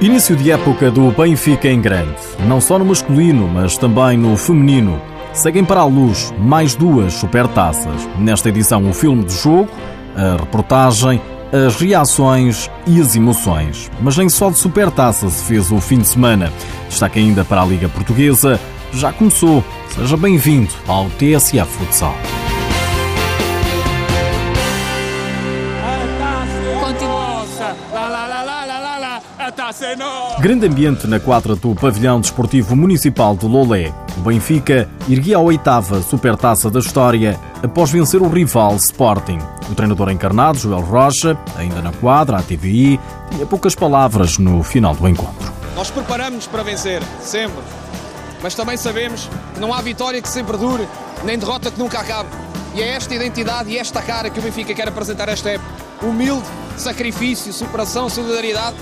Início de época do Benfica em grande, não só no masculino, mas também no feminino. Seguem para a luz mais duas supertaças. Nesta edição, o filme de jogo, a reportagem, as reações e as emoções. Mas nem só de supertaça se fez o fim de semana. Destaque ainda para a Liga Portuguesa. Já começou. Seja bem-vindo ao TSF Futsal. Grande ambiente na quadra do pavilhão desportivo municipal de Lolé. O Benfica erguia a oitava supertaça da história após vencer o rival Sporting. O treinador encarnado, Joel Rocha, ainda na quadra, à TVI, tinha poucas palavras no final do encontro. Nós preparamos-nos para vencer, sempre. Mas também sabemos que não há vitória que sempre dure, nem derrota que nunca acabe. E é esta identidade e esta cara que o Benfica quer apresentar esta época. Humilde, sacrifício, superação, solidariedade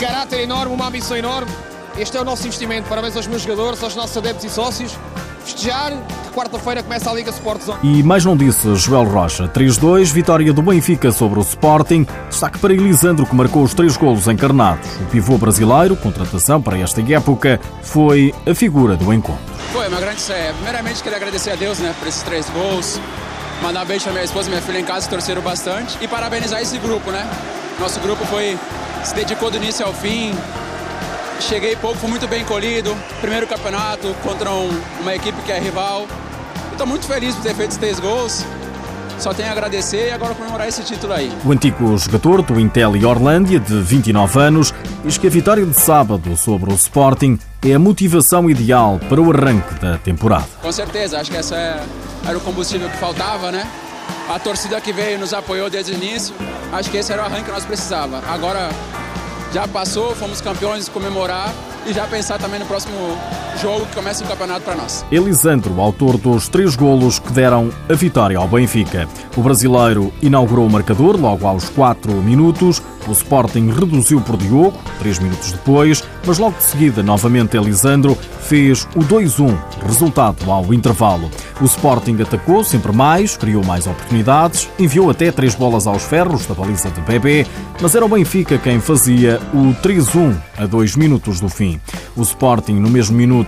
caráter enorme, uma ambição enorme. Este é o nosso investimento. Parabéns aos meus jogadores, aos nossos adeptos e sócios. Festejar, que quarta-feira começa a Liga Sport Zone. E mais não disse Joel Rocha. 3-2, vitória do Benfica sobre o Sporting. Destaque para Elisandro, que marcou os três golos encarnados. O pivô brasileiro, contratação para esta época, foi a figura do encontro. Foi uma grande série. Primeiramente, queria agradecer a Deus né, por esses três gols. Mandar um beijo para minha esposa e minha filha em casa, que torceram bastante. E parabenizar esse grupo, né? Nosso grupo foi se dedicou do início ao fim. Cheguei pouco, fui muito bem colhido. Primeiro campeonato contra um, uma equipe que é rival. Estou muito feliz por ter feito os três gols. Só tenho a agradecer e agora comemorar esse título aí. O antigo jogador do Intel e Orlândia, de 29 anos, diz que a vitória de sábado sobre o Sporting é a motivação ideal para o arranque da temporada. Com certeza, acho que essa é, era o combustível que faltava, né? A torcida que veio nos apoiou desde o início. Acho que esse era o arranque que nós precisava. Agora já passou, fomos campeões, comemorar e já pensar também no próximo jogo que começa o campeonato para nós. Elisandro, autor dos três golos que deram a vitória ao Benfica. O brasileiro inaugurou o marcador logo aos 4 minutos. O Sporting reduziu por Diogo, 3 minutos depois, mas logo de seguida, novamente Elisandro fez o 2-1, resultado ao intervalo. O Sporting atacou sempre mais, criou mais oportunidades, enviou até três bolas aos ferros da baliza de Bebé, mas era o Benfica quem fazia o 3-1 a dois minutos do fim. O Sporting, no mesmo minuto,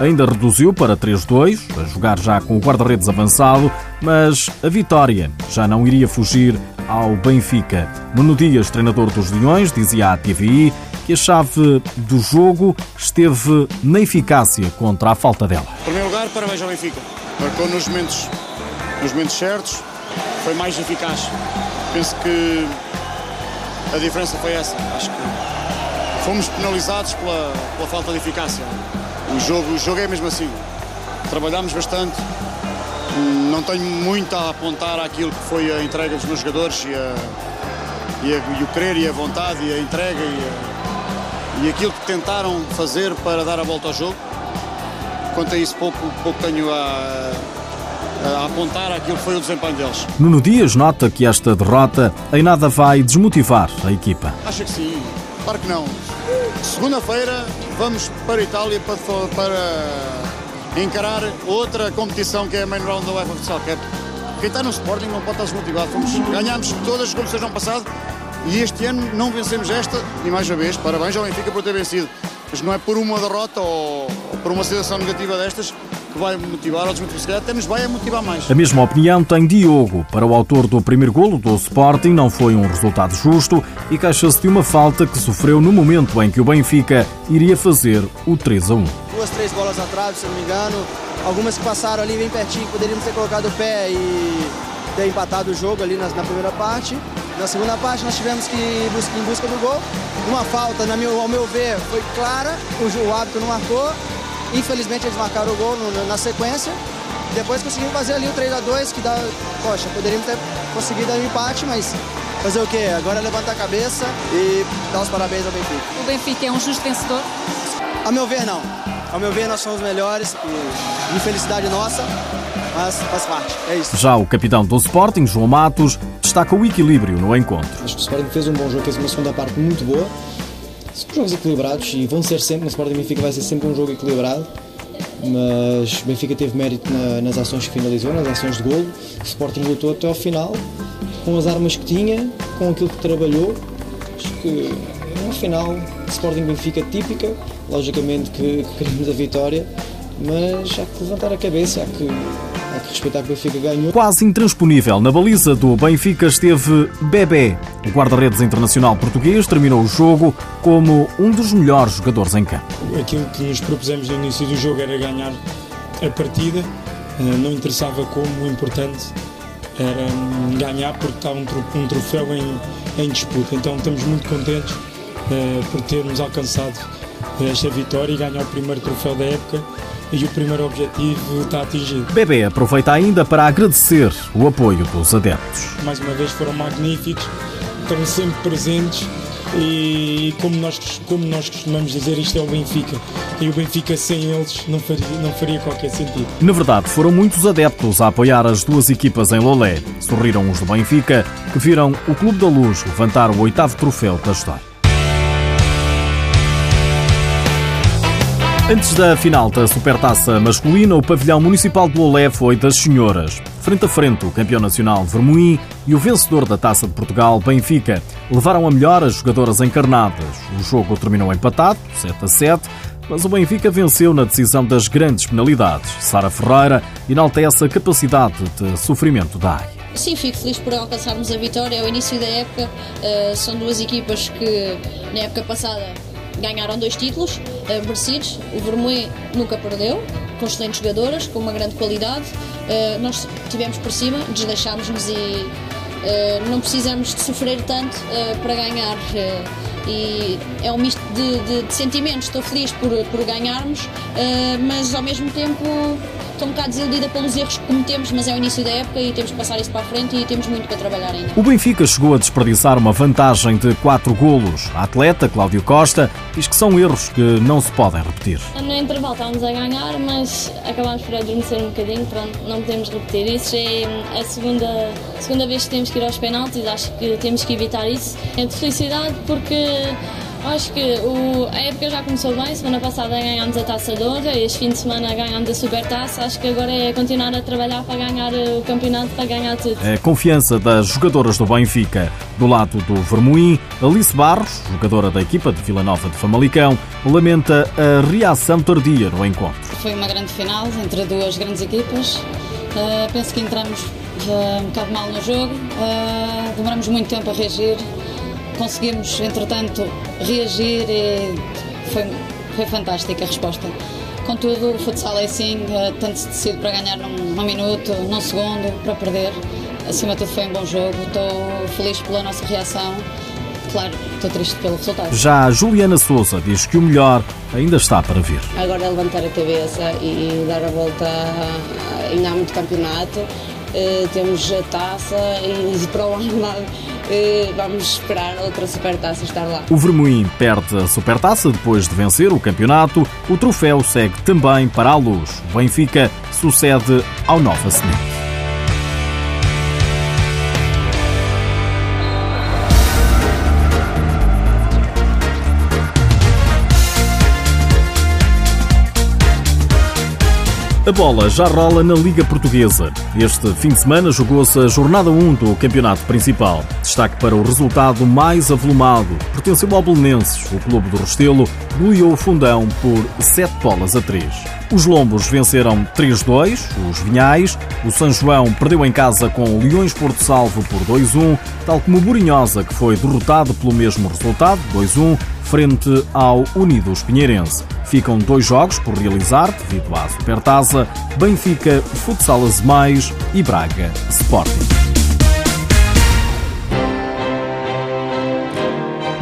ainda reduziu para 3-2, a jogar já com o guarda-redes avançado, mas a vitória já não iria fugir ao Benfica. Nuno Dias, treinador dos Leões, dizia à TVI que a chave do jogo esteve na eficácia contra a falta dela. Em primeiro lugar, parabéns ao Benfica. Marcou nos momentos, nos momentos certos, foi mais eficaz. Penso que a diferença foi essa. Acho que fomos penalizados pela, pela falta de eficácia. O jogo, o jogo é mesmo assim. Trabalhámos bastante. Não tenho muito a apontar àquilo que foi a entrega dos meus jogadores e, a, e, a, e o querer e a vontade e a entrega e, a, e aquilo que tentaram fazer para dar a volta ao jogo. Quanto a isso, pouco, pouco tenho a, a apontar aquilo que foi o desempenho deles. Nuno Dias nota que esta derrota em nada vai desmotivar a equipa. Acho que sim, claro que não. Segunda-feira vamos para a Itália para, para encarar outra competição que é a Main Round da UEFA Futsal Cup. Quem está no Sporting não pode estar desmotivado. Fomos, ganhámos todas as competições no ano passado e este ano não vencemos esta. E mais uma vez, parabéns ao Benfica por ter vencido. Mas não é por uma derrota ou, por uma situação negativa destas que vai motivar até nos vai a motivar mais. A mesma opinião tem Diogo. Para o autor do primeiro golo do Sporting não foi um resultado justo e queixa-se de uma falta que sofreu no momento em que o Benfica iria fazer o 3 a 1. Duas, três bolas atrás, se não me engano. Algumas que passaram ali bem pertinho, poderíamos ter colocado o pé e ter empatado o jogo ali na, na primeira parte. Na segunda parte nós tivemos que ir em busca do gol. Uma falta, na meu, ao meu ver, foi clara, o, o árbitro não marcou Infelizmente eles marcaram o gol no, na sequência. Depois conseguimos fazer ali o 3x2, que dá. Poxa, poderíamos ter conseguido um empate, mas fazer o quê? Agora é levantar a cabeça e dar os parabéns ao Benfica. O Benfica é um justo vencedor? A meu ver, não. Ao meu ver, nós somos melhores e infelicidade nossa, mas faz parte. É isso. Já o capitão do Sporting, João Matos, destaca o equilíbrio no encontro. Acho que o Sporting fez um bom jogo, fez uma segunda parte muito boa jogos equilibrados e vão ser sempre, no Sporting Benfica vai ser sempre um jogo equilibrado, mas Benfica teve mérito na, nas ações que finalizou, nas ações de golo. O Sporting lutou até ao final, com as armas que tinha, com aquilo que trabalhou. Acho que no final Sporting Benfica típica, logicamente que, que queremos a vitória, mas há que levantar a cabeça, há que, que respeitar que o Benfica ganhou. Quase intransponível, na baliza do Benfica esteve Bebé. O guarda-redes internacional português terminou o jogo como um dos melhores jogadores em campo. Aquilo que nos propusemos no início do jogo era ganhar a partida, eh, não interessava como, o importante era hum, ganhar porque estava um troféu em, em disputa. Então estamos muito contentes uh, por termos alcançado esta vitória e ganhar o primeiro troféu da época e o primeiro objetivo está atingido. Bebê aproveita ainda para agradecer o apoio dos adeptos. Mais uma vez foram magníficos, estão sempre presentes e como nós, como nós costumamos dizer, isto é o Benfica. E o Benfica sem eles não faria, não faria qualquer sentido. Na verdade, foram muitos adeptos a apoiar as duas equipas em Lolé. Sorriram os do Benfica, que viram o Clube da Luz levantar o oitavo troféu da história. Antes da final da Supertaça masculina, o pavilhão municipal de Lolé foi das senhoras. Frente a frente, o campeão nacional Vermoim e o vencedor da Taça de Portugal, Benfica, levaram a melhor as jogadoras encarnadas. O jogo terminou empatado, 7 a 7, mas o Benfica venceu na decisão das grandes penalidades. Sara Ferreira enaltece a capacidade de sofrimento da AIA. Sim, fico feliz por alcançarmos a vitória. É o início da época. Uh, são duas equipas que na época passada ganharam dois títulos uh, merecidos. O Vermoim nunca perdeu, com excelentes jogadoras, com uma grande qualidade. Uh, nós tivemos por cima, desleixámos-nos e uh, não precisamos de sofrer tanto para ganhar. e é um misto de, de, de, sentimentos. Estou feliz por, por ganharmos, mas ao mesmo tempo estou um bocado desiludida pelos erros que cometemos, mas é o início da época e temos que passar isso para a frente e temos muito para trabalhar ainda. O Benfica chegou a desperdiçar uma vantagem de 4 golos. A atleta, Cláudio Costa, diz que são erros que não se podem repetir. No intervalo estávamos a ganhar, mas acabámos por adormecer um bocadinho, pronto, não podemos repetir. Isso é a segunda, segunda vez que temos que ir aos penaltis, acho que temos que evitar isso. É de felicidade porque Acho que o, a época já começou bem. Semana passada ganhámos a taça de ouro, este fim de semana ganhámos a supertaça. Acho que agora é continuar a trabalhar para ganhar o campeonato, para ganhar tudo. A confiança das jogadoras do Benfica. Do lado do Vermoim, Alice Barros, jogadora da equipa de Vila Nova de Famalicão, lamenta a reação tardia no encontro. Foi uma grande final entre duas grandes equipas. Uh, penso que entramos uh, um bocado mal no jogo, uh, demoramos muito tempo a reagir conseguimos, entretanto, reagir e foi, foi fantástica a resposta. Contudo, o futsal é assim, eh, tanto se decide para ganhar num, num minuto, num segundo, para perder. Acima de tudo foi um bom jogo, estou feliz pela nossa reação. Claro, estou triste pelo resultado. Já a Juliana Souza diz que o melhor ainda está para vir. Agora é levantar a cabeça e dar a volta, ainda há muito campeonato, uh, temos a taça e para o ano uh, vamos esperar outra supertaça estar lá. O Vermoim perde a supertaça depois de vencer o campeonato. O troféu segue também para a luz. O Benfica sucede ao Nova Semente. A bola já rola na Liga Portuguesa. Este fim de semana jogou-se a jornada 1 do campeonato principal. Destaque para o resultado mais avolumado. Pertenceu ao Belenenses. O clube do Restelo goleou o Fundão por 7 bolas a 3. Os Lombos venceram 3-2, os Vinhais. O São João perdeu em casa com o Leões Porto Salvo por 2-1, tal como o Burinhosa, que foi derrotado pelo mesmo resultado, 2-1, frente ao Unidos Pinheirense. Ficam dois jogos por realizar devido à Supertaça, Benfica, Futsal Mais e Braga Sporting.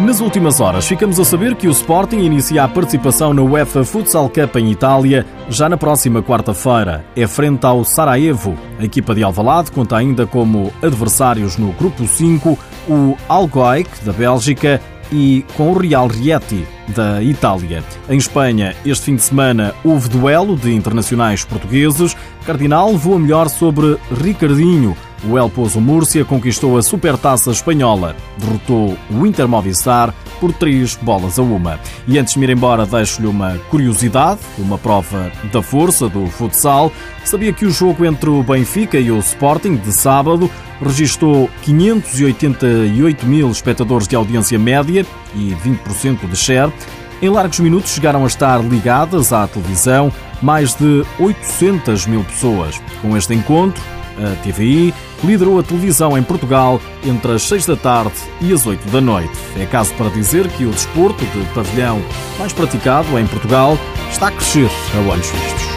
Nas últimas horas, ficamos a saber que o Sporting inicia a participação na UEFA Futsal Cup em Itália já na próxima quarta-feira. É frente ao Sarajevo. A equipa de Alvalade conta ainda como adversários no grupo 5 o Algoic da Bélgica e com o Real Rieti da Itália. Em Espanha, este fim de semana houve duelo de internacionais portugueses. Cardinal voa melhor sobre Ricardinho. O El Pozo Múrcia conquistou a Supertaça Espanhola. Derrotou o Inter Movistar por três bolas a uma. E antes de me ir embora, deixo-lhe uma curiosidade, uma prova da força do futsal. Sabia que o jogo entre o Benfica e o Sporting de sábado registrou 588 mil espectadores de audiência média e 20% de share. Em largos minutos chegaram a estar ligadas à televisão mais de 800 mil pessoas. Com este encontro, a TVI liderou a televisão em Portugal entre as 6 da tarde e as 8 da noite. É caso para dizer que o desporto de pavilhão mais praticado em Portugal está a crescer a olhos vistos.